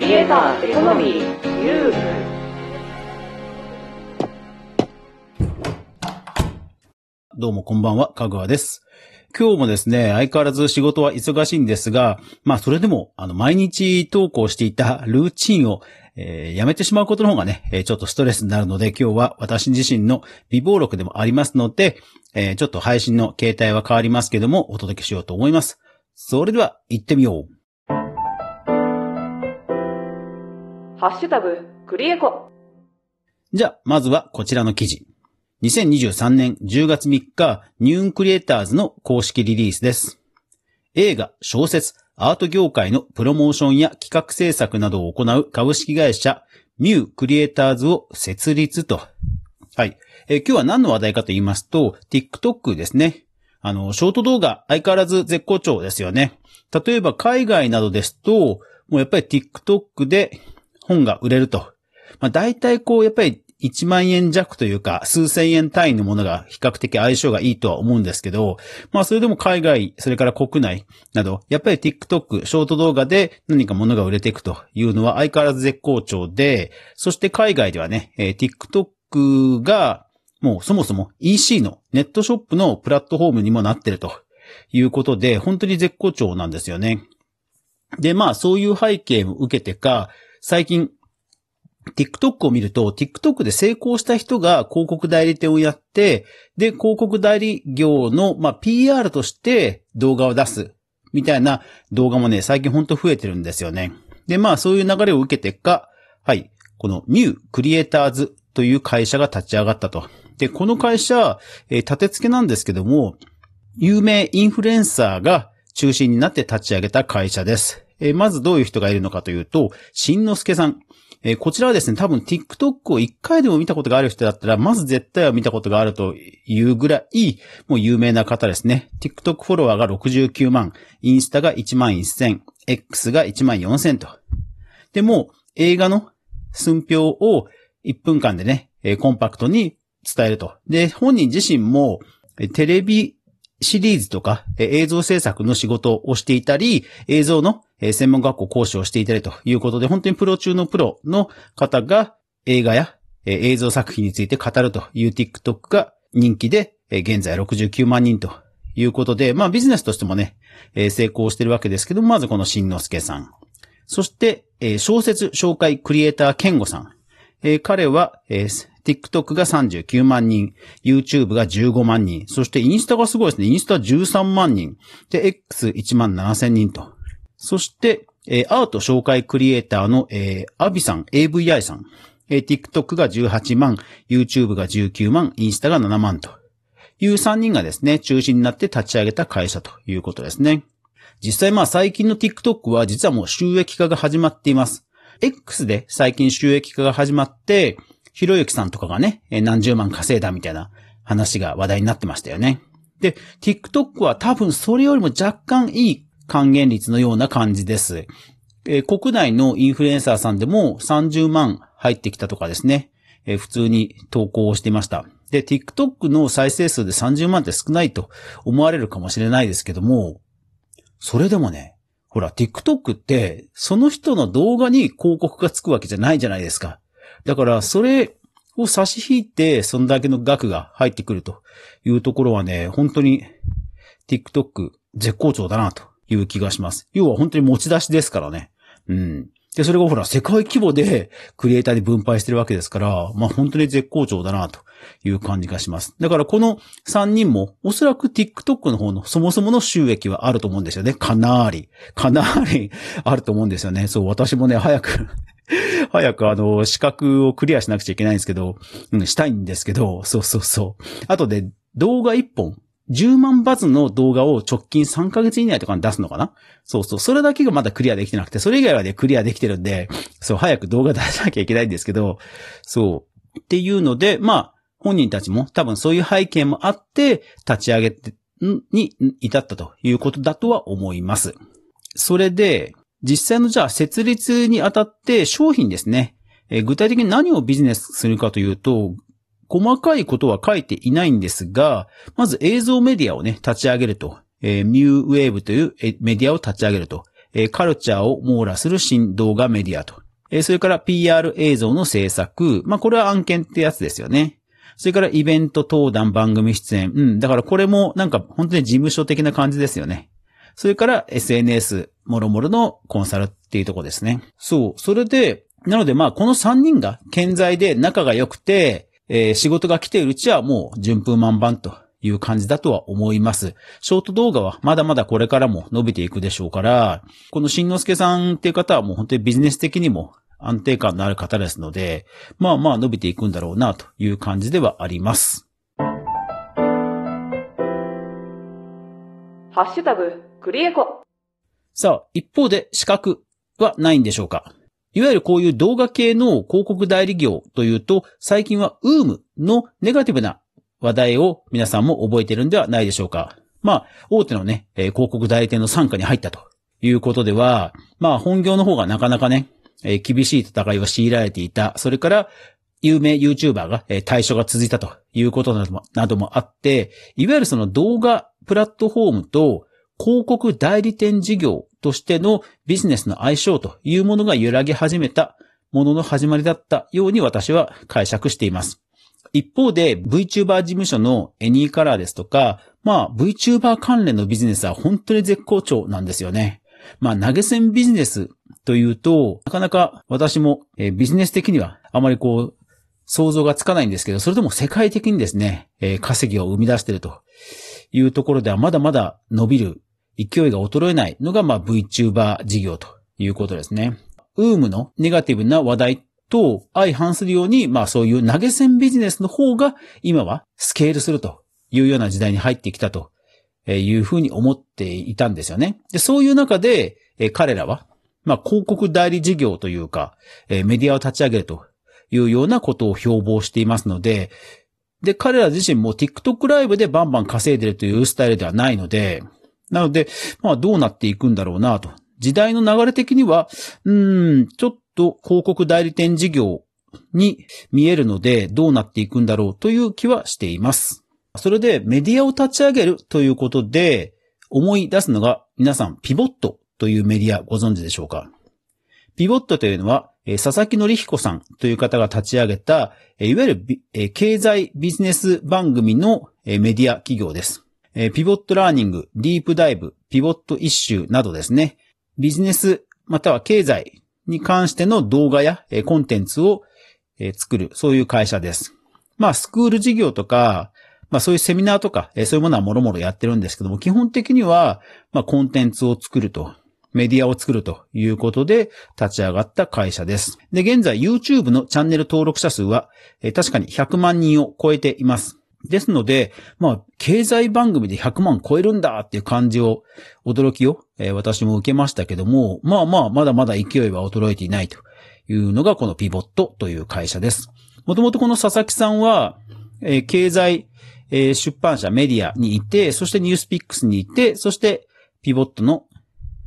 クリエイターエコノミーユーどうもこんばんは、かぐわです。今日もですね、相変わらず仕事は忙しいんですが、まあそれでも、あの、毎日投稿していたルーチンを、えーやめてしまうことの方がね、えーちょっとストレスになるので、今日は私自身の微暴録でもありますので、えーちょっと配信の形態は変わりますけども、お届けしようと思います。それでは、行ってみよう。ハッシュタグクリエコじゃあ、まずはこちらの記事。2023年10月3日、ニューンクリエイターズの公式リリースです。映画、小説、アート業界のプロモーションや企画制作などを行う株式会社、ミュークリエイターズを設立と。はい。え今日は何の話題かと言いますと、TikTok ですね。あの、ショート動画、相変わらず絶好調ですよね。例えば海外などですと、もうやっぱり TikTok で本が売れると。まあ大体こう、やっぱり1万円弱というか、数千円単位のものが比較的相性がいいとは思うんですけど、まあそれでも海外、それから国内など、やっぱり TikTok、ショート動画で何か物が売れていくというのは相変わらず絶好調で、そして海外ではね、えー TikTok がもうそもそも EC のネットショップのプラットフォームにもなってるということで、本当に絶好調なんですよね。で、まあそういう背景も受けてか、最近 TikTok を見ると、TikTok で成功した人が広告代理店をやって、で、広告代理業の、まあ、PR として動画を出す、みたいな動画もね、最近ほんと増えてるんですよね。で、まあ、そういう流れを受けてか、はい、この New Creators という会社が立ち上がったと。で、この会社、えー立て付けなんですけども、有名インフルエンサーが中心になって立ち上げた会社です。えーまずどういう人がいるのかというと、しんのすけさん。えーこちらはですね、多分 TikTok を一回でも見たことがある人だったら、まず絶対は見たことがあるというぐらい、もう有名な方ですね。TikTok フォロワーが69万、インスタが1万1000、X が1万4000と。で、も映画の寸評を1分間でね、えーコンパクトに伝えると。で、本人自身も、テレビシリーズとか、映像制作の仕事をしていたり、映像の専門学校講師をしていたりということで、本当にプロ中のプロの方が映画や映像作品について語るという TikTok が人気で、現在69万人ということで、まあビジネスとしてもね、成功してるわけですけど、まずこのしんのすけさん。そして、小説紹介クリエイターケンゴさん。彼は、TikTok が39万人、YouTube が15万人、そしてインスタがすごいですね。インスタ13万人、で、X1 万7千人と。そして、えーアート紹介クリエイターの、えーアビさん、AVI さん。えー TikTok が18万、YouTube が19万、インスタが7万という3人がですね、中心になって立ち上げた会社ということですね。実際まあ最近の TikTok は実はもう収益化が始まっています。X で最近収益化が始まって、ひろゆきさんとかがね、何十万稼いだみたいな話が話題になってましたよね。で、TikTok は多分それよりも若干いい還元率のような感じです。え国内のインフルエンサーさんでも30万入ってきたとかですね、え普通に投稿をしていました。で、TikTok の再生数で30万って少ないと思われるかもしれないですけども、それでもね、ほら、TikTok って、その人の動画に広告がつくわけじゃないじゃないですか。だから、それを差し引いて、そんだけの額が入ってくるというところはね、本当に TikTok 絶好調だなという気がします。要は本当に持ち出しですからね。うん。で、それがほら、世界規模でクリエイターに分配してるわけですから、まあ本当に絶好調だなという感じがします。だからこの3人も、おそらく TikTok の方のそもそもの収益はあると思うんですよね。かなり。かなりあると思うんですよね。そう、私もね、早く早くあの、資格をクリアしなくちゃいけないんですけど、うん、したいんですけど、そうそうそう。あとで、動画1本、10万バズの動画を直近3ヶ月以内とかに出すのかな？そうそう。それだけがまだクリアできてなくて、それ以外はね、クリアできてるんで、そう、早く動画出さなきゃいけないんですけど、そう。っていうので、まあ、本人たちも多分そういう背景もあって、立ち上げて、に至ったということだとは思います。それで、実際のじゃあ設立にあたって商品ですね。えー具体的に何をビジネスするかというと、細かいことは書いていないんですが、まず映像メディアをね、立ち上げると。えー、ミューウェーブというメディアを立ち上げると。えーカルチャーを網羅する新動画メディアと。えーそれから PR 映像の制作。まあ、これは案件ってやつですよね。それからイベント登壇番組出演。うん。だからこれもなんか本当に事務所的な感じですよね。それから SNS、もろもろのコンサルっていうとこですね。そう。それで、なのでまあこの3人が健在で仲が良くて、えー仕事が来ているうちはもう順風満帆という感じだとは思います。ショート動画はまだまだこれからも伸びていくでしょうから、この新之助さんっていう方はもう本当にビジネス的にも安定感のある方ですので、まあまあ伸びていくんだろうなという感じではあります。ハッシュタグ、クリエコ。さあ、一方で資格はないんでしょうか？いわゆるこういう動画系の広告代理業というと、最近は UM のネガティブな話題を皆さんも覚えてるんではないでしょうか？まあ、大手のね、え広告代理店の参加に入ったということでは、まあ、本業の方がなかなかね、え厳しい戦いを強いられていた。それから、有名 YouTuber が、え対象が続いたということなどもなどもあって、いわゆるその動画プラットフォームと広告代理店事業としてのビジネスの相性というものが揺らぎ始めたものの始まりだったように私は解釈しています。一方で VTuber 事務所のエニーカラーですとか、まあ VTuber 関連のビジネスは本当に絶好調なんですよね。まあ投げ銭ビジネスというと、なかなか私も、えビジネス的にはあまりこう、想像がつかないんですけど、それでも世界的にですね、え稼ぎを生み出しているというところではまだまだ伸びる勢いが衰えないのが、まあ VTuber 事業ということですね。ウームのネガティブな話題と相反するように、まあそういう投げ銭ビジネスの方が今はスケールするというような時代に入ってきたというふうに思っていたんですよね。で、そういう中で、彼らは、まあ広告代理事業というか、メディアを立ち上げるというようなことを標榜していますので、で、彼ら自身も TikTok ライブでバンバン稼いでるというスタイルではないので、なので、まあどうなっていくんだろうなと。時代の流れ的には、うーん、ちょっと広告代理店事業に見えるので、どうなっていくんだろうという気はしています。それでメディアを立ち上げるということで、思い出すのが皆さん、ピボットというメディアご存知でしょうか？ピボットというのは、え佐々木則彦さんという方が立ち上げた、えいわゆる、え経済ビジネス番組の、えメディア企業です。えピボットラーニング、ディープダイブ、ピボットイッシュなどですね、ビジネスまたは経済に関しての動画や、えコンテンツを、え作る、そういう会社です。まあ、スクール事業とか、まあそういうセミナーとか、えそういうものはもろもろやってるんですけども、基本的には、まあコンテンツを作ると、メディアを作るということで立ち上がった会社です。で、現在 YouTube のチャンネル登録者数は、え確かに100万人を超えています。ですので、まあ、経済番組で100万超えるんだっていう感じを、驚きを、えー私も受けましたけども、まあまあ、まだまだ勢いは衰えていないというのがこのピボットという会社です。もともとこの佐々木さんは、えー経済、えー出版社メディアにいて、そしてニュースピックスにいて、そしてピボットの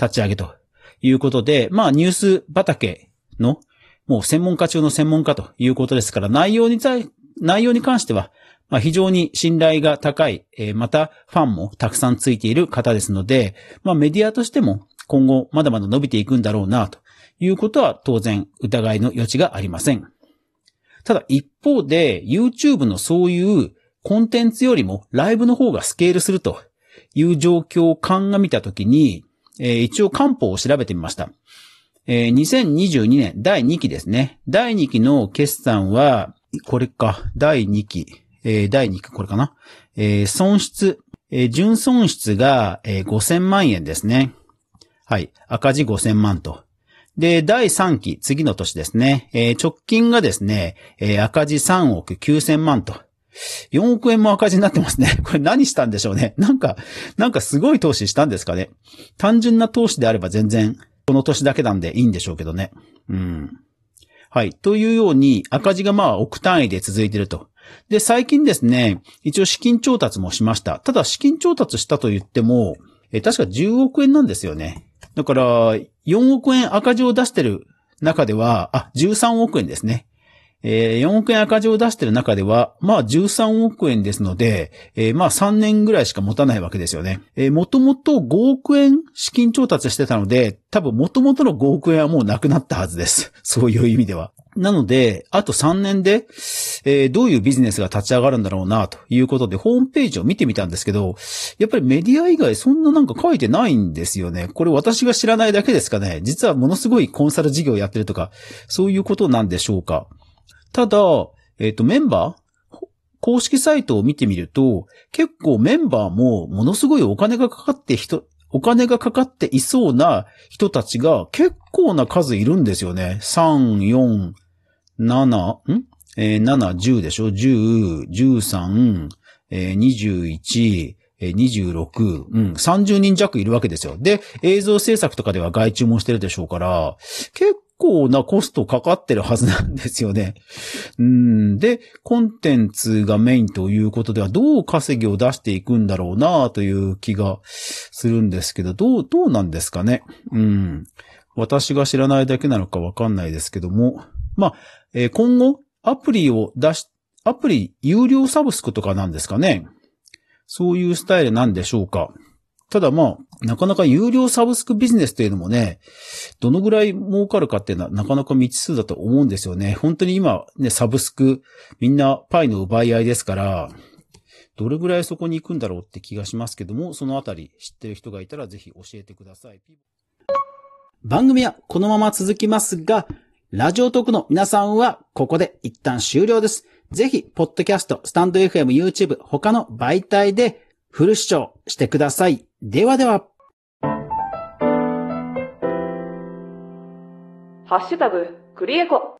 立ち上げということで、まあニュース畑のもう専門家中の専門家ということですから、内容に対、内容に関しては、まあ非常に信頼が高い、えーまたファンもたくさんついている方ですので、まあメディアとしても今後まだまだ伸びていくんだろうな、ということは当然疑いの余地がありません。ただ一方で YouTube のそういうコンテンツよりもライブの方がスケールするという状況を鑑みたときに、えー一応漢方を調べてみました。えー2022年第2期ですね。第2期の決算は、これか、第2期、えー第2期、これかな。えー損失、えー純損失が、えー5000万円ですね。はい。赤字5000万と。で、第3期、次の年ですね。えー直近がですね、えー赤字3億9000万と。4億円も赤字になってますね。これ何したんでしょうね。なんか、なんかすごい投資したんですかね。単純な投資であれば全然、この年だけなんでいいんでしょうけどね。うん。はい。というように、赤字がまあ億単位で続いてると。で、最近ですね、一応資金調達もしました。ただ資金調達したと言っても、え確か10億円なんですよね。だから、4億円赤字を出してる中では、あ、13億円ですね。えー4億円赤字を出してる中では、まあ13億円ですので、えーまあ3年ぐらいしか持たないわけですよね。えー、もともと5億円資金調達してたので、多分もともとの5億円はもうなくなったはずです。そういう意味では。なので、あと3年で、えーどういうビジネスが立ち上がるんだろうな、ということで、ホームページを見てみたんですけど、やっぱりメディア以外そんななんか書いてないんですよね。これ私が知らないだけですかね。実はものすごいコンサル事業をやってるとか、そういうことなんでしょうか。ただ、えっ、と、メンバー？公式サイトを見てみると、結構メンバーもものすごいお金がかかって人、お金がかかっていそうな人たちが結構な数いるんですよね。3、4、7、ん？えー、7、10でしょ ?10、13、えー、21、え26、うん、30人弱いるわけですよ。で、映像制作とかでは外注もしてるでしょうから、結構なコストかかってるはずなんですよね。うん、で、コンテンツがメインということでは、どう稼ぎを出していくんだろうなという気がするんですけど、どう、どうなんですかね。うん。私が知らないだけなのかわかんないですけども、まあ、えー今後、アプリを出し、アプリ有料サブスクとかなんですかね。そういうスタイルなんでしょうか。ただまあ、なかなか有料サブスクビジネスというのもね、どのぐらい儲かるかっていうのはなかなか未知数だと思うんですよね。本当に今ね、サブスク、みんなパイの奪い合いですから、どれぐらいそこに行くんだろうって気がしますけども、そのあたり知ってる人がいたらぜひ教えてください。番組はこのまま続きますが、ラジオトークの皆さんはここで一旦終了です。ぜひ、ポッドキャスト、スタンド FM、YouTube、他の媒体でフル視聴してください。ではでは。ハッシュタグ、クリエコ。